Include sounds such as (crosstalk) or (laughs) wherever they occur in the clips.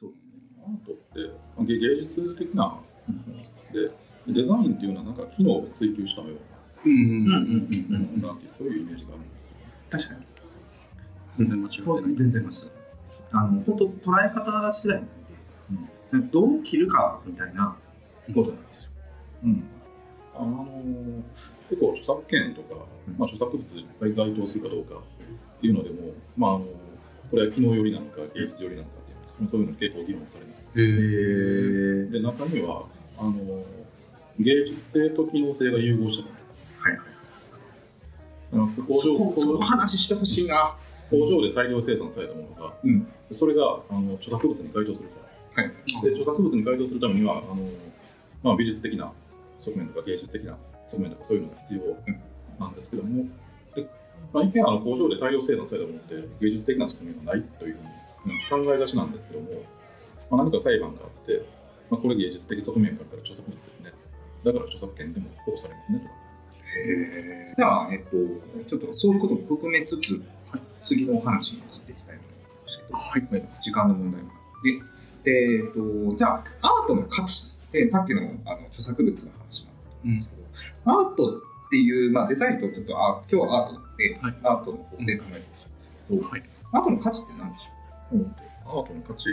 そうですね。アートって芸術的なもので、デザインっていうのはなんか機能を追求したような、うんうんうんうんなんていうそういうイメージがあるんですよ。確かに。全然間違そうってない。全然間違ってないあの本当捉え方次第なんで、どう切るかみたいなことなんですよ。うん。あの結構著作権とか、まあ、著作物いっぱい該当するかどうかっていうのでも、まあ、あのこれは機能寄りなのか芸術寄りなのかそのそういうの結構議論されない。へーへで中にはあの芸術性と機能性が融合したもはいはい。の。工そこ場その話してほしいな。工場で大量生産されたものが、うんそれがあの著作物に該当するから。はい。で著作物に該当するためにはあの、まあ、美術的な側面とか芸術的な側面とかそういうのが必要なんですけども、でまあ、一見あの工場で大量生産されたものって芸術的な側面がないというふうに考えがちなんですけども、まあ、何か裁判があって、まあ、これ芸術的側面から著作物ですね。だから著作権でも保護されますねとか。じゃあ、えっと、ちょっとそういうことも含めつつ、次のお話に移っていきたいと思うんですけど、はい、時間の問題も。あって、で、えっと、じゃあ、アートの価値って、さっきのあの著作物の話もあったんですけど、アートっていう、まあ、デザインとちょっとあ今日はアートなんで、はい。アートの方で考えてほしいん。ですけど、はい。アートの価値って何でしょう？アートの価値。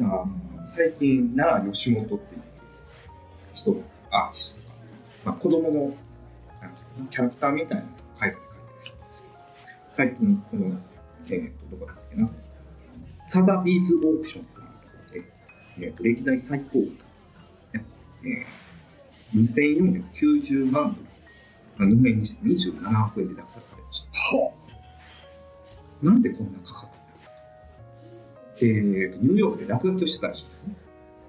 あ最近奈良吉本っていう人アーティストが、まあ、子供のなんていうのキャラクターみたいなのを描いて描いてる人なんですけど最近この、えー、とどこだっけな。サザビーズオークションというところで、えー、と歴代最高額、えー、2490万ドル、まあ、日本円にして27億円で落札されました。なんでこんな価格で、えーとニューヨークで落書きをしてたらしいんですよね。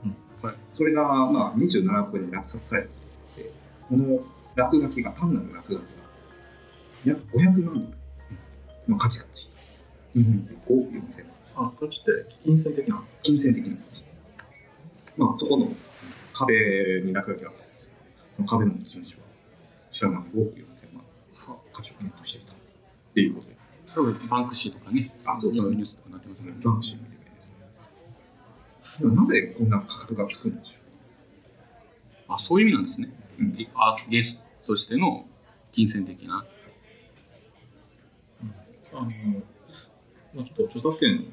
うんはいそれが、まあ、27億円で落札されたで、この落書きが、単なる落書きが、約500万ドルの価値がついた。日本で5億4000万。あ価値って金銭的な金銭的な価値。まあ、そこの壁に落書きがあったんですその壁の持ち主は、知らない5億4000万価値を検討していたっていうことで、それはバンクシーとかね、あそうですねニュースとかなってますよね。バンクシーの有名ですね。でもなぜこんな価格がつくんでしょあ、そういう意味なんですね。うんあ芸術としての金銭的な。あの、まあ、ちょっと著作権の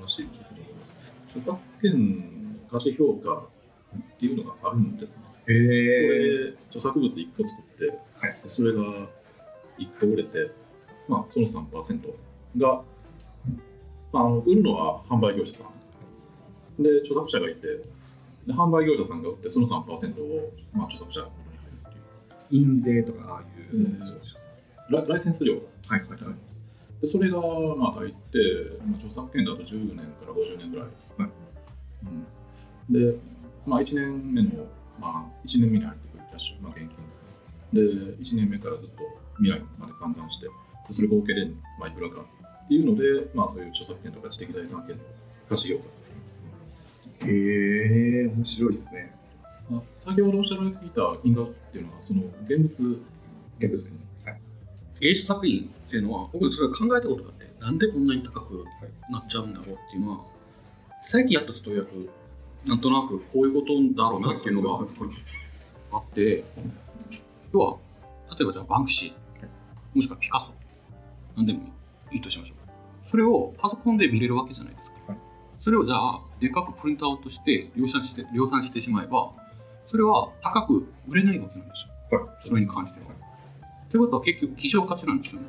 話、ちょっと戻ります。著作権の価値評価っていうのがあるんですね。うへこれ、著作物1個作って、はいそれが1個売れて、まあ、その3%が、まあ、あの売るのは販売業者さん。で、著作者がいて、で販売業者さんが売って、その3%を、まあ、著作者の元に入るっていう。印税とかああいう、うん。そうラライセンス料はいはいはいでそれがまあ大抵、まあ、著作権だと10年から50年ぐらい、はい。うん、で、まあ、1年目の、まあ、1年目に入ってくるキャッシュ、まあ、現金ですね。で1年目からずっと未来まで換算してでそれ合計で、まあ、いくらかっていうので、まあ、そういう著作権とか知的財産権の価値評価って言います。ねへえ面白いですね。まあ先ほどおっしゃられていた金額っていうのはその現物逆ですね。はい芸術作品っていうのは、僕それ考えたことがあって、なんでこんなに高くなっちゃうんだろうっていうのは、最近やっとちょっとようやく、なんとなくこういうことだろうなっていうのがあって、要は、例えばじゃあバンクシー、もしくはピカソ、なんでもいいとしましょう。それをパソコンで見れるわけじゃないですか。はいそれをじゃあ、でかくプリントアウトして量産して量産してしまえば、それは高く売れないわけなんですよ。はそれに関しては。ということは結局希少価値なんですよね。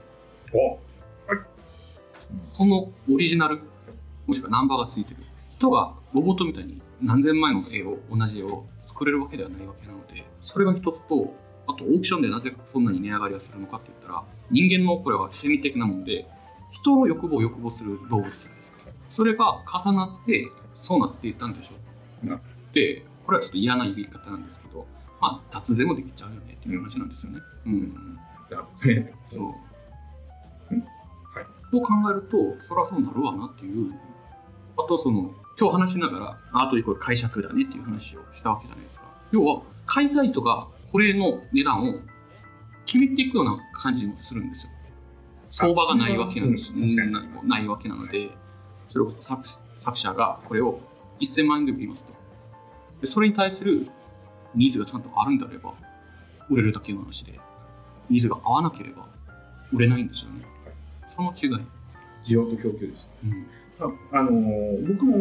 おそのオリジナル、もしくはナンバーがついてる人がロボットみたいに何千枚の絵を、同じ絵を作れるわけではないわけなので、それが一つと、あとオークションでなぜそんなに値上がりがするのかって言ったら、人間のこれは心理的なもので、人の欲望を欲望する動物じゃないですか。それが重なって、そうなっていったんでしょう。なで、これはちょっと嫌な言い方なんですけど、まあ、脱税もできちゃうよねっていう話なんですよね。うん。なるほどねそう。はいと考えると、そりゃそうなるわなっていう。あと、その、今日話しながら、アートイコール解釈だねっていう話をしたわけじゃないですか。要は、海外とかこれの値段を決めていくような感じもするんですよ。相場がないわけなんですよ。うんないないわけなので、それこそ作作者がこれを1000万円で売りますとでそれに対するニーズがちゃんとあるんであれば売れるだけの話でニーズが合わなければ売れないんですよねその違い、需要と供給です。うんあのー僕も、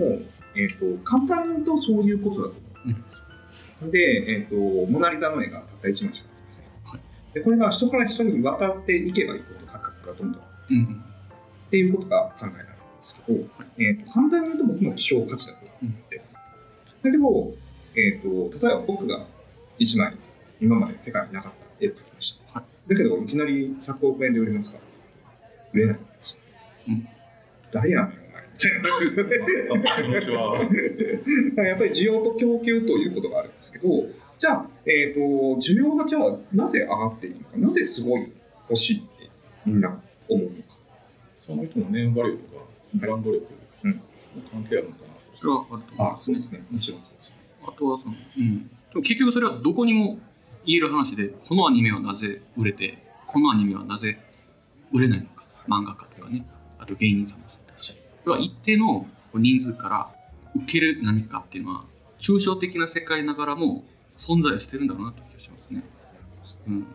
えっ、と、簡単に言うとそういうことだと思うんですよ。で、えっ、と、モナリザの絵がたった1枚しかありません。はいで、これが人から人に渡っていけばいいほど価格がどんどんうんっていうことが考えられるんですけど、えー、と簡単に言うと僕も希少価値だと思っています。だけど、えー、と例えば僕が1枚今まで世界になかった絵を描きました。はだけどいきなり100億円で売れますから売れないんですよ。うん誰やねん (laughs) やっぱり需要と供給ということがあるんですけど、じゃあ、えー、と需要がじゃあなぜ上がっているのか、なぜすごい欲しいってみんな思うのか。その人のネームバリューとか、ブランド力うんの関係あるのかなと。それはあると思いあますそうですね。もちろんそうですね。あとはその、うん、でも結局それはどこにも言える話でこのアニメはなぜ売れてこのアニメはなぜ売れないのか漫画家とかねあと芸人さん要は一定の人数から受ける何かっていうのは抽象的な世界ながらも存在はしてるんだろうなという気がしますね。うん、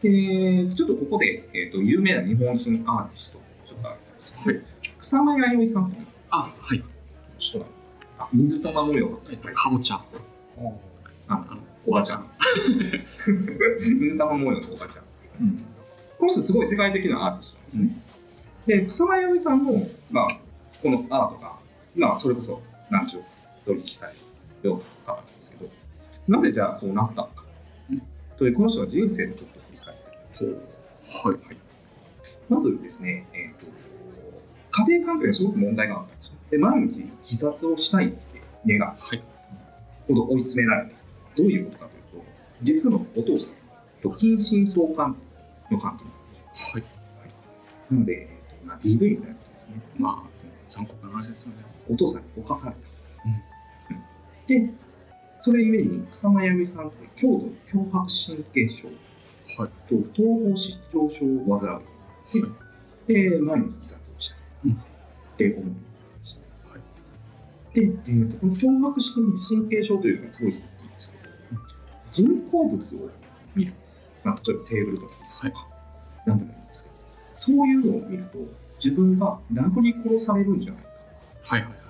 で、ちょっとここで、えー、と有名な日本人アーティストちょっとあるんですけど、はい。草間彌生さんあはい、人あ水玉模様がえっと、かぼちゃ。ああのおばちゃん。(laughs) 水玉模様のおばちゃん、うん。この人すごい世界的なアーティストなんですね、で草間彌生さんの、まあ、このアートが、まあ、それこそ何十億取引されるような方なんですけどなぜじゃあそうなったのか、うんというこの人の人生をちょっと振り返ってみますはいまずですね、えー、と家庭環境にすごく問題があったんですよ。で、毎日自殺をしたいって願う。はい。ほど追い詰められた。どういうことかというと、実のお父さんと近親相関の関係。はい。なので、えーとまあ、DV みたいなことですね。まあ残酷な話ですよね。お父さんに侵された。うんで、それゆえに草間彌生さんって強度強迫神経症はいと統合失調症を患う。で、で毎日自殺をした。うんって思うんですねはいで、えー、とこの強迫神経症というのがすごいいいんですけど、人工物を見る、まあ、例えばテーブルとか椅子とか、なんでもいいんですけど、そういうのを見ると、自分が殴り殺されるんじゃないかはいはいはいは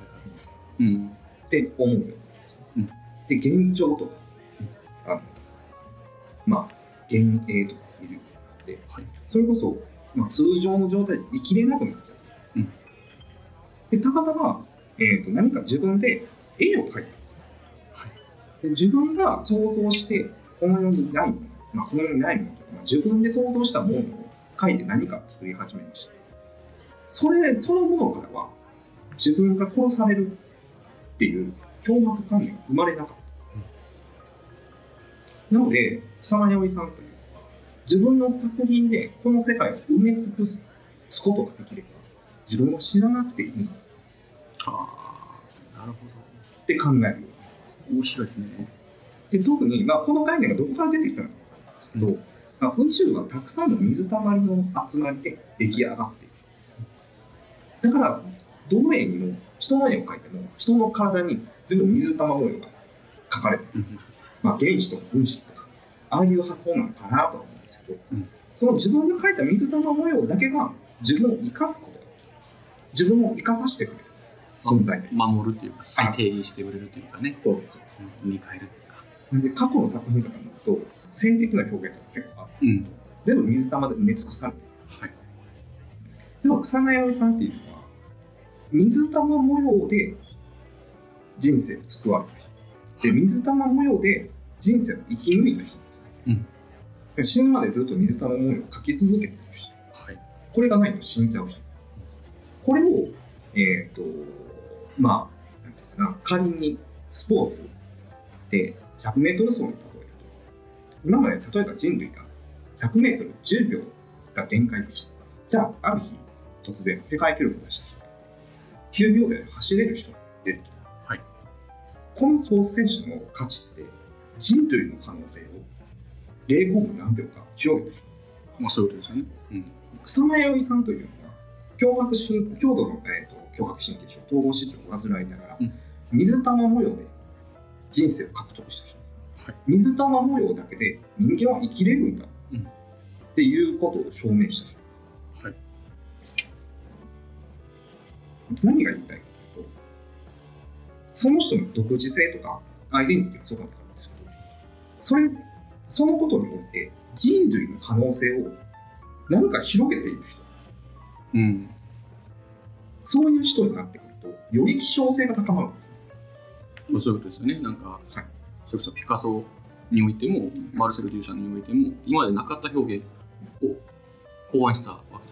い。うん。って思うようんですねうんで、幻聴とか、あのまあ、幻影とか見るようになって、はいそれこそ、まあ、通常の状態で生きれなくなっちゃう。うんで、たまたま、えー、と何か自分で絵を描いた。はいで自分が想像して、この世にないもの、まあ、この世にないものとか、まあ、自分で想像したものを描いて何か作り始めました。それそのものからは、自分が殺されるっていう脅迫観念が生まれなかった。なので、草間彌生さんという自分の作品でこの世界を埋め尽くすことができれば、自分は死ななくていいああ、なるほって考えるように。面白いですね。で特に、まあ、この概念がどこから出てきたのかわかんないですけど、うまあ、宇宙はたくさんの水たまりの集まりで出来上がっ。だから、どの絵にも、人の絵を描いても、人の体に全部水玉模様が描かれてる。うんまあ、原子とか分子とか、ああいう発想なのかなとは思うんですけど、うんその自分が描いた水玉模様だけが自分を生かすこと。自分を生かさせてくれる存在で。守るというか、最低にしてくれるというかね。そうです、そうです。うん、見返るというか。なんで、過去の作品とかになると、性的な表現とか結構ある。うん。全部水玉で埋め尽くされてる。はい。でも草間彌生さんっていう水玉模様で人生を救われた人。で、水玉模様で人生を生き抜いた人。うんで死ぬまでずっと水玉模様を描き続けてる人。はい。これがないと死んじゃう人。これを、えっ、と、まあ、なんていうかな、仮にスポーツで100メートル走に例えると、今まで例えば人類が100メートル10秒が限界でした。じゃあ、ある日、突然世界記録を出した9秒で走れる人が出て。はいこのスポーツ選手の価値って、人類の可能性を0コ何秒か広げた人。まあそういうことですよね。うん。草間彌生さんというのは強迫神強度の、えー、と強迫神経症統合失調を患いながら、うん水玉模様で人生を獲得した人、はい水玉模様だけで人間は生きれるんだ、うんっていうことを証明した人、何が言いたいかというとその人の独自性とかアイデンティティがそこにあるんですけどそれそのことにおいて人類の可能性を何か広げている人。うん。そういう人になってくるとより希少性が高まる。まあそういうことですよね。なんか、はい。それこそピカソにおいても、マルセル・デューシャンにおいても、今までなかった表現を考案したわけ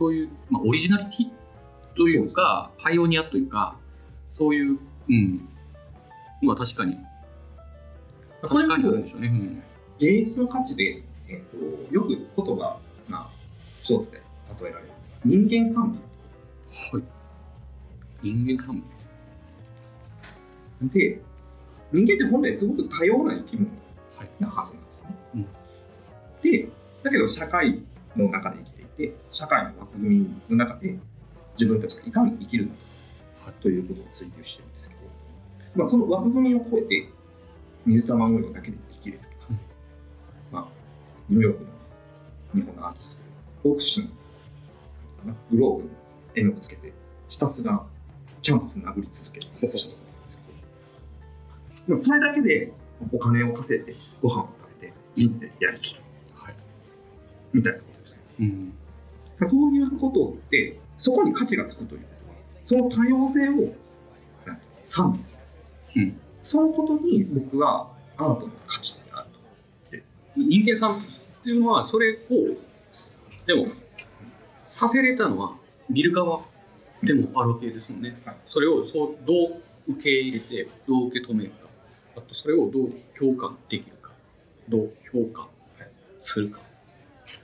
そういう、まあ、オリジナリティというか、パイオニアというか、そういう、うん、のは確かに、確かにあるんでしょうね。うん芸術の価値で、えー、とよく言葉が一つで例えられる人間賛はい。人間賛美で人間って本来すごく多様な生き物美。はい。なはずなんですね。うんでだけど社会の中で生きていて社会の枠組みの中で自分たちがいかに生きるのかはいということを追求してるんですけど、まあ、その枠組みを超えて水玉模様だけで生きるとか、うんまあ、ニューヨークの日本のアーティストフォークシーンかなグローブに絵の具つけてひたすらキャンパス殴り続ける人とかなんですけどまあそれだけでお金を稼いでご飯を食べて人生やりきるはい。みたいなことですね。うん。そういうことってそこに価値がつくということはその多様性を賛美する、うんそのことに僕はアートの価値ってあると人間賛美っていうのは、それを、でも、させれたのは見る側でもあるわけですもんね。はい。それをそうどう受け入れて、どう受け止めるか、あとそれをどう共感できるか、どう評価するか。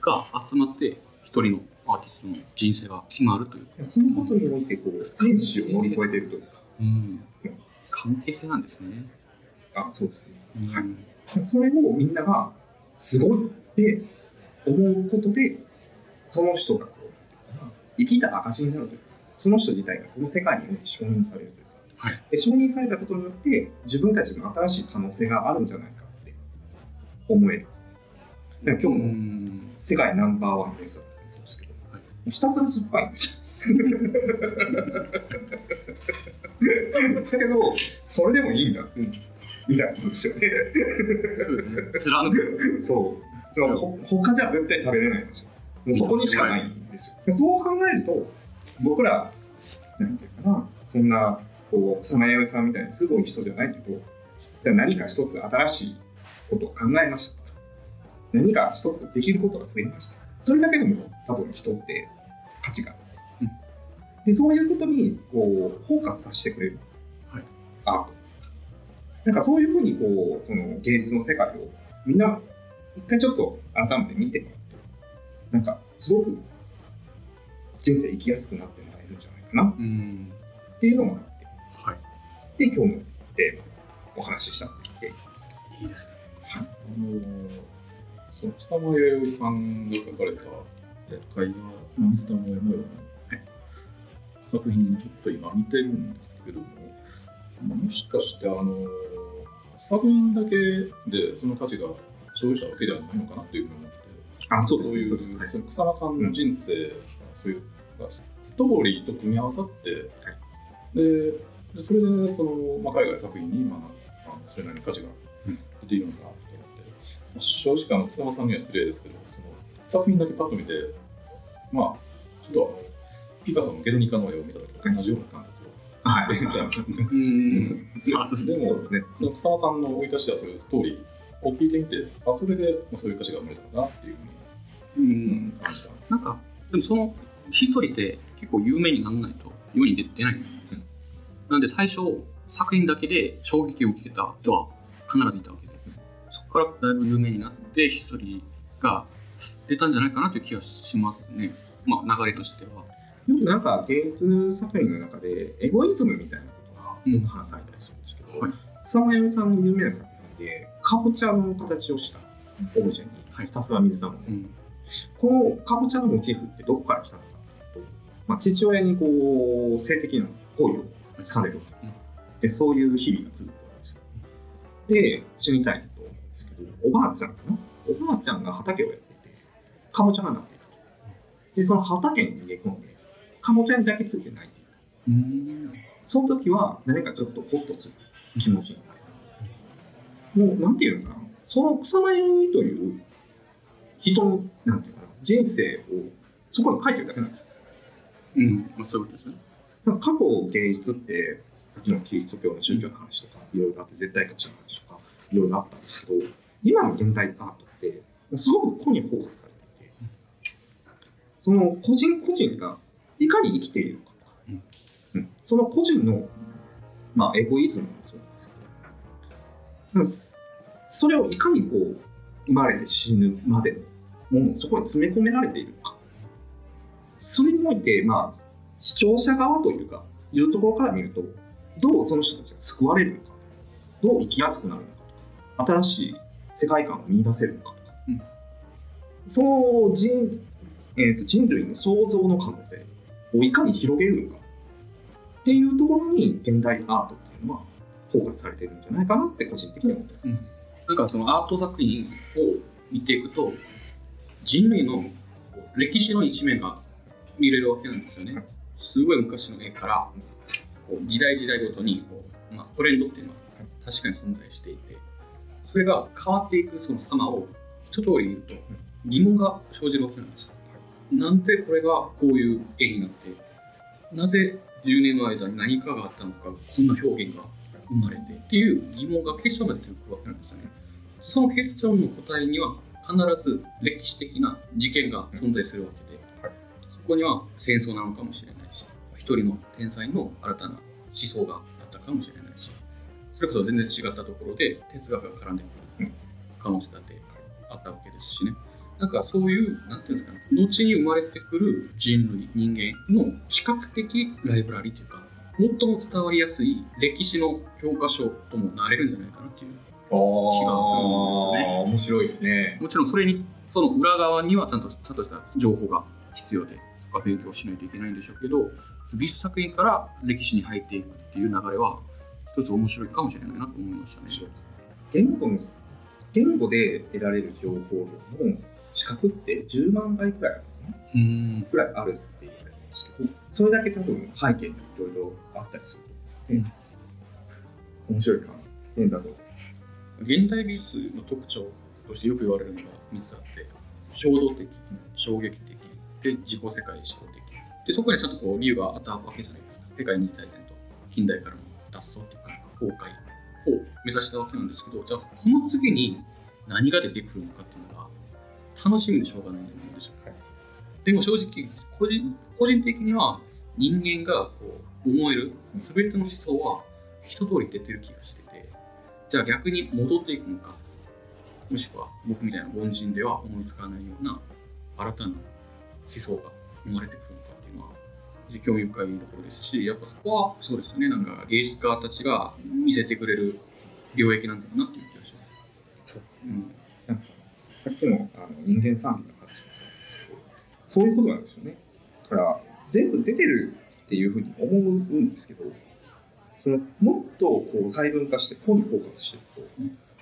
が集まって、一人のアーティストの人生が決まるという。そのことにおいてこう選手を乗り越えているというか。うん、関係性なんですね。あそうですね。うん。はい。それをみんながすごいって思うことでその人がこう生きた証になるというかその人自体がこの世界において承認されるというか、はい。で承認されたことによって自分たちの新しい可能性があるんじゃないかって思える。だから今日うのん。世界ナンバーワンですひたすら酸っぱいんですよだけどそれでもいいんだ、みたいなことですよねそうですね。貫く。そう。だからほ他じゃ絶対食べれないんですよ。もうそこにしかないんですよ。でそう考えると、僕ら、なんていうかな、そんな、こう、草間彌生さんみたいにすごい人じゃないけど、じゃあ何か一つ新しいことを考えました。何か一つできることが増えました。それだけでも多分人って価値がある。うんで、そういうことに、こう、フォーカスさせてくれる。はいアート。なんかそういうふうに、こう、その芸術の世界をみんな一回ちょっと改めて見てもらうと、なんかすごく人生生きやすくなってもらえるんじゃないかなうん。っていうのもあって、はい。で、今日のテーマお話ししたって言っていいんですけど、いいですね。あのーその北間弥生さんが書かれたえ絵画「水玉模様」の作品にちょっと今似てるんですけども、まあもしかしてあのー作品だけでその価値が生じたわけではないのかなっていうふうに思ってあ、そうですね、そういうそうです。はい。その草間さん。の人生、そういうスストーリーと組み合わさって、ででそれでその、まあ、海外作品に、まあ、あのそれなりの価値が出ているのかなと思って、まあ正直あの草間さんには失礼ですけどその作品だけパッと見てまあちょっとピカソの「ゲルニカ」の絵を見た時と同じような感覚をはい。得たんですね。でもそうですね。その草間さんの生い立ちやそういうストーリーを聞いてみて、あそれでまあそういう価値が生まれたのかなっていうふうに、ううん。なんか、でもそのヒストリーって結構有名にならないと世に出出ないんですよ。なんで最初、作品だけで衝撃を受けた人は必ずいたわけで、そこからだいぶ有名になってヒストリーが出たんじゃないかなという気がしますね。まあ流れとしては。よくなんか芸術作品の中でエゴイズムみたいなことがよく話されたりするんですけど、はい草間彌生さんの有名な作品で、かぼちゃの形をしたオブジェにはいひたすら水玉をうん。このかぼちゃのモチーフってどこから来たのかっていうと、まあ、父親にこう性的な行為をされる。で、そういう日々が続くわけです。で、死にたいと思うんですけど、おばあちゃんかな？おばあちゃんが畑をやってて、かぼちゃがなっていたと。で、その畑に逃げ込んで、かぼちゃにだけついて泣いていた。うんその時は何かちょっとホッとする気持ちになれた。もう、なんていうのかな、その草間彌生という人の、なんていうかな、人生をそこに書いてるだけなんですよ。うん、まあ、そういうことですね。過去芸術って、さっきのキリスト教の宗教の話とか、いろいろあって、絶対価値の話とか、いろいろあったんですけど、今の現代アートって、すごく個にフォーカスされて、その個人個人がいかに生きているか。うん。うん。その個人の、まあ、エゴイズムもそうなんですそれをいかにこう、生まれて死ぬまでのものをそこに詰め込められているか。それにおいて、まあ、視聴者側というか、いうところから見ると、どうその人たちが救われるのか、どう生きやすくなるのか。とか、新しい世界観を見出せるのか。とか、うん。その人,、えーと人類の創造の可能性をいかに広げるのかっていうところに現代アートっていうのはフォーカスされてるんじゃないかなって個人的には思ってます。なんかそのアート作品を見ていくと人類の歴史の一面が見れるわけなんですよね。すごい昔の絵からこう時代時代ごとにこう、まあ、トレンドっていうのは確かに存在していてそれが変わっていくその様を一通り見ると疑問が生じるわけなんですよ。なんでこれがこういう絵になってなぜ10年の間に何かがあったのかこんな表現が生まれてっていう疑問が結晶になっていくわけなんですよね。その結晶の答えには必ず歴史的な事件が存在するわけで、はいそこには戦争なのかもしれないし一人の天才の新たな思想があったかもしれないしそれこそ全然違ったところで哲学が絡んでくる可能性だってあったわけですしねなんかそういうなんていうんですかね後に生まれてくる人類人間の視覚的ライブラリというか最も伝わりやすい歴史の教科書ともなれるんじゃないかなっていうああ、面白いですね。もちろんそれにその裏側にはちゃんとちゃんとした情報が必要でそこは勉強しないといけないんでしょうけど美術作品から歴史に入っていくっていう流れは一つ面白いかもしれないなと思いましたね。言語の言語で得られる情報量の視覚って10万倍くらいあるのかな？うん。くらいあるって言われるんですけど、それだけ多分背景にいろいろあったりするので、面白いかな点だと。現代美術の特徴としてよく言われるのが3つあって衝動的衝撃的で自己世界思考的。でそこにちゃんとこう理由があったわけじゃないですか。世界二次大戦と近代からの脱走というか崩壊を目指したわけなんですけどじゃあこの次に何が出てくるのかっていうのが楽しみでしょうがないんですよ。でも正直個人個人的には人間がこう思える全ての思想は一通り出てる気がしててじゃあ逆に戻っていくのかもしくは僕みたいな凡人では思いつかないような新たな思想が生まれてくるのかっていうのは興味深いところですしやっぱそこはそうですよね。なんか芸術家たちが見せてくれる領域なんだろうなっていう気がします。そうですうんさっきのあの人間賛美の話そういうことなんですよね。だから全部出てるっていうふうに思うんですけど、そのもっとこう細分化して個にフォーカスしていくと、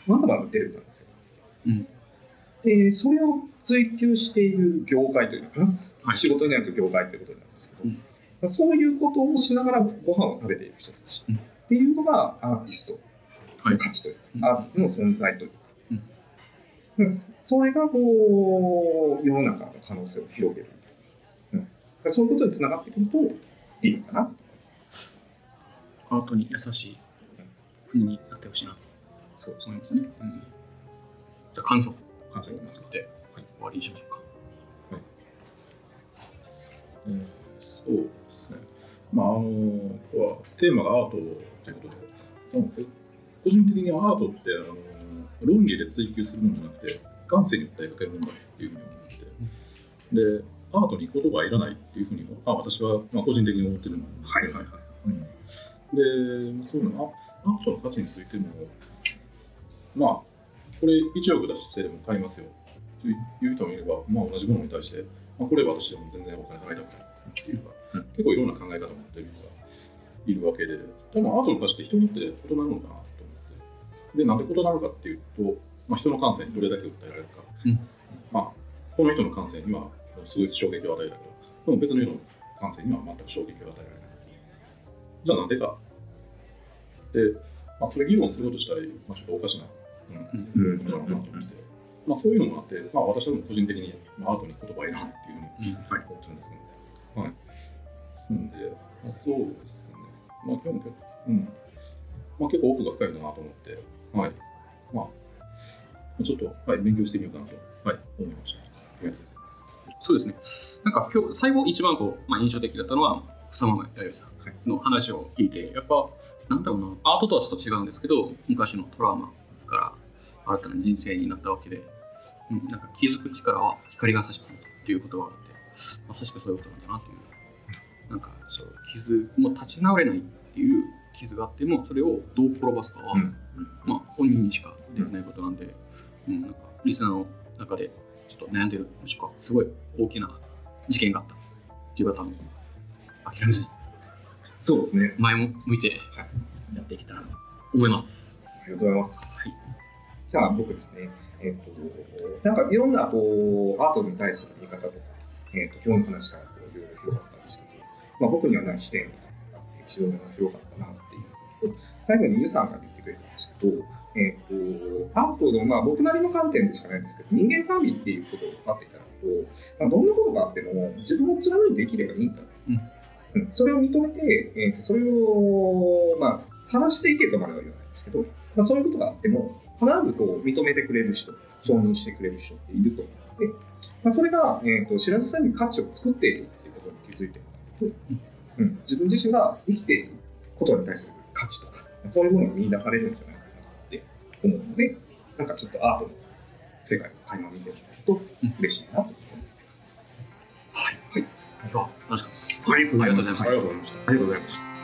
まだまだ出る可能性がある。うん。で、それを追求している業界というのかな、はい。仕事になると業界ということになるんですけど、そういうことをしながらご飯を食べている人たちうんっていうのがアーティストの価値というか、うん。アーティストの存在というか、それがこう世の中の可能性を広げる、うん、でそういうことにつながってくるといいのかな。アートに優しい国になってほしいなとそう思いますね。うん、じゃあ感想。感想いきますか。で、はい、終わりにしましょうか。えーそうですね。まあ、あの、今日はテーマがアートということで、まあ個人的にはアートって、あの、論理で追求するものじゃなくて、感性に訴えかけるものだっていうふうに思って。て、で、アートに言葉はいらないっていうふうに、まあ、私は、まあ、個人的に思ってるんですけど、はいうん、で、そういうの。アアートの価値についても、まあ、これ1億出してでも買いますよという人もいれば、まあ、同じものに対して、まあ、これ私でも全然お金払いたくないっていうか、うん。結構いろんな考え方を持ってる人がいるわけで、多分アートの価値って人によって異なるのかな。で、なんで異なるかっていうと、まあ、人の感性にどれだけ訴えられるか。うんまあ、この人の感性にはすごい衝撃を与えたけど、でも別の人の感性には全く衝撃を与えられない。じゃあなんでか。で、まあ、それ議論すること自体、まあ、ちょっとおかしな、うんうんことなのかなと思って、まあ、そういうのもあって、まあ、私はも個人的に、まあ、アートに言葉はいらないっていうふうに、思ってるんですので、はい。ですんで、まあ、そうですね。まあ、今日も、うん。まあ、結構奥が深いなと思って、はい。まあ、ちょっと、はい、勉強してみようかなと、はい、思いました。そうですね。なんか今日、最後一番こう、まあ、印象的だったのは、草間彌生さんの話を聞いて、やっぱ、なんだろうな、アートとはちょっと違うんですけど、昔のトラウマから新たな人生になったわけで、うん、なんか気づく力は光が差し込むっていう言葉があって、まさしくそういうことなんだなという。なんか、そう、傷、もう立ち直れないっていう傷があっても、それをどう転ばすかは、うんまあ、本人にしかできないことなんで、うん、なんか、リスナーの中で、ちょっと悩んでる、もしくはすごい大きな事件があったっていう方も、諦めずにそうですね。前も向いてはいやっていけたらと思います。ありがとうございます。はいじゃあ僕ですね、えっ、と、なんかいろんなこうアートに対する見方とか、えっ、と、今日の話からいろいろ広がったんですけど、まあ、僕にはない視点があって、非常に面白かったな最後にユさんが言ってくれたんですけど、えっ、と、アートの、まあ僕なりの観点でしかないんですけど、人間賛美っていうことを分かっていただくと、まあ、どんなことがあっても自分を貫いて生きればいいんだ。うん。それを認めて、えーとそれを、まあ、晒していけとまでは言わないですけど、まあ、そういうことがあっても、必ずこう認めてくれる人、承認してくれる人っていると思うので、まあ、それが、えー、と知らず知らずに価値を作っているっていうことに気づいてもらうと、うん、自分自身が生きていることに対する価値とか、そういうものが見出されるんじゃないかなって思うので、なんかちょっとアートの世界を垣間見てもらうと嬉しいなと思ってます。はい。はい。今日は楽しかったです。ありがとうございます。ありがとうございましたありがとうございました。ありがとうございました。